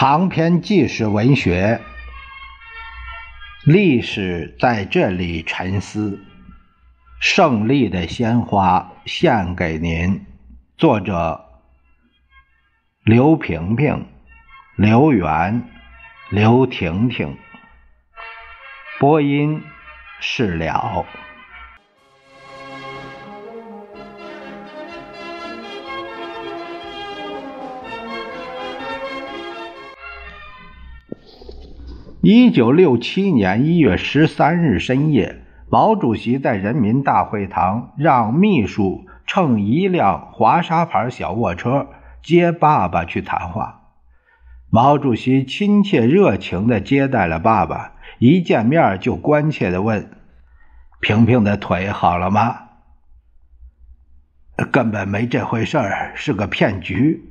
长篇纪实文学，历史在这里沉思。胜利的鲜花献给您。作者：刘萍萍、刘源、刘婷婷。播音：是了。一九六七年一月十三日深夜，毛主席在人民大会堂让秘书乘一辆华沙牌小卧车接爸爸去谈话。毛主席亲切热情地接待了爸爸，一见面就关切地问：“萍萍的腿好了吗？”“根本没这回事，是个骗局。”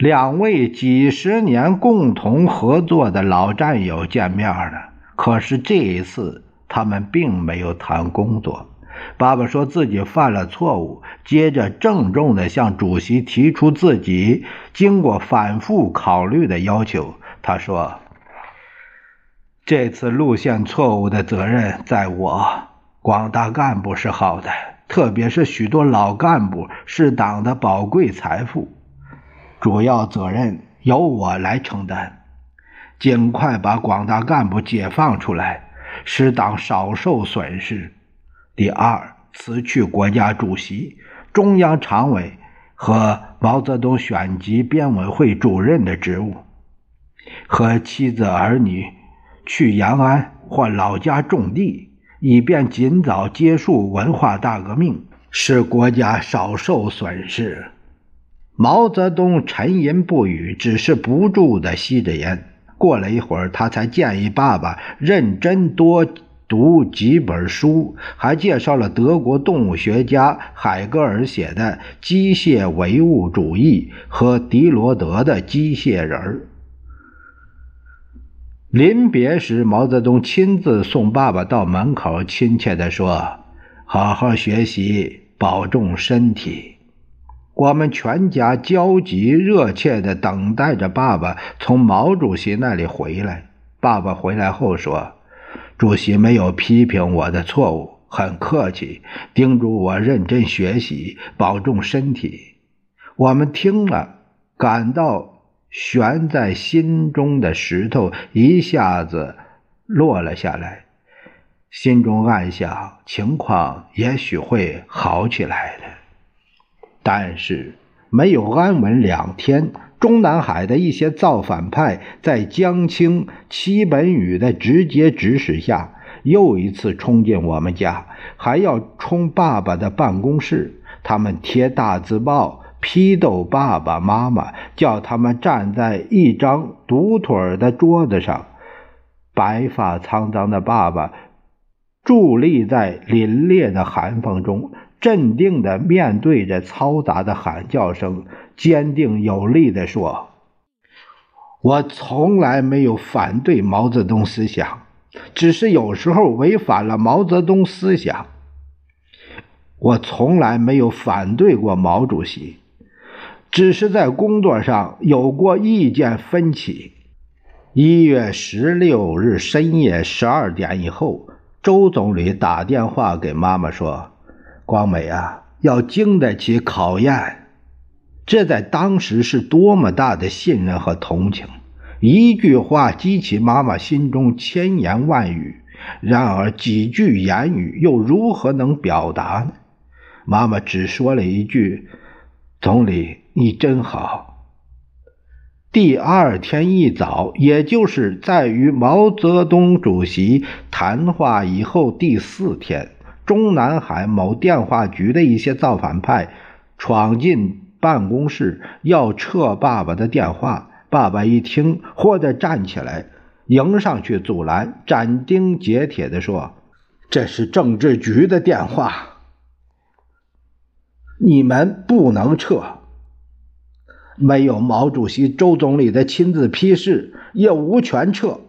两位几十年共同合作的老战友见面了，可是这一次他们并没有谈工作。爸爸说自己犯了错误，接着郑重地向主席提出自己经过反复考虑的要求。他说：“这次路线错误的责任在我，广大干部是好的，特别是许多老干部是党的宝贵财富。”主要责任由我来承担，尽快把广大干部解放出来，使党少受损失。第二，辞去国家主席、中央常委和毛泽东选集编委会主任的职务，和妻子儿女去延安或老家种地，以便尽早结束文化大革命，使国家少受损失。毛泽东沉吟不语，只是不住地吸着烟。过了一会儿，他才建议爸爸认真多读几本书，还介绍了德国动物学家海格尔写的《机械唯物主义》和狄罗德的《机械人》。临别时，毛泽东亲自送爸爸到门口，亲切地说：“好好学习，保重身体。”我们全家焦急热切地等待着爸爸从毛主席那里回来。爸爸回来后说：“主席没有批评我的错误，很客气，叮嘱我认真学习，保重身体。”我们听了，感到悬在心中的石头一下子落了下来，心中暗想：情况也许会好起来。但是没有安稳两天，中南海的一些造反派在江青、戚本禹的直接指使下，又一次冲进我们家，还要冲爸爸的办公室。他们贴大字报，批斗爸爸妈妈，叫他们站在一张独腿的桌子上。白发苍苍的爸爸伫立在凛冽的寒风中。镇定地面对着嘈杂的喊叫声，坚定有力地说：“我从来没有反对毛泽东思想，只是有时候违反了毛泽东思想。我从来没有反对过毛主席，只是在工作上有过意见分歧。”一月十六日深夜十二点以后，周总理打电话给妈妈说。光美啊，要经得起考验，这在当时是多么大的信任和同情！一句话激起妈妈心中千言万语，然而几句言语又如何能表达呢？妈妈只说了一句：“总理，你真好。”第二天一早，也就是在与毛泽东主席谈话以后第四天。中南海某电话局的一些造反派闯进办公室，要撤爸爸的电话。爸爸一听，或者站起来迎上去阻拦，斩钉截铁地说：“这是政治局的电话，你们不能撤。没有毛主席、周总理的亲自批示，也无权撤。”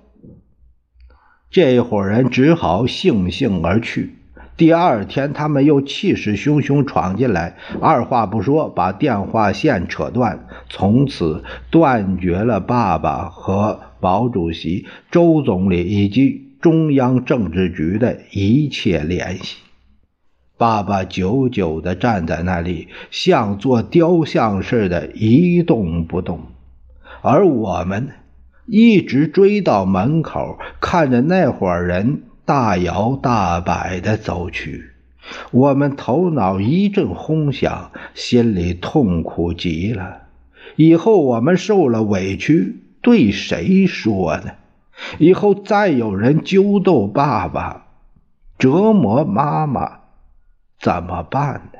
这伙人只好悻悻而去。第二天，他们又气势汹汹闯进来，二话不说把电话线扯断，从此断绝了爸爸和毛主席、周总理以及中央政治局的一切联系。爸爸久久地站在那里，像座雕像似的，一动不动，而我们一直追到门口，看着那伙人。大摇大摆地走去，我们头脑一阵轰响，心里痛苦极了。以后我们受了委屈，对谁说呢？以后再有人揪斗爸爸、折磨妈妈，怎么办呢？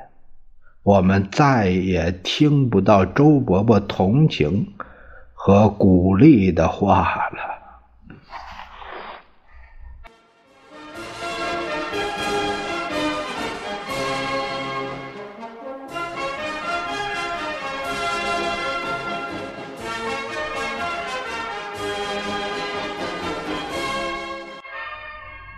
我们再也听不到周伯伯同情和鼓励的话了。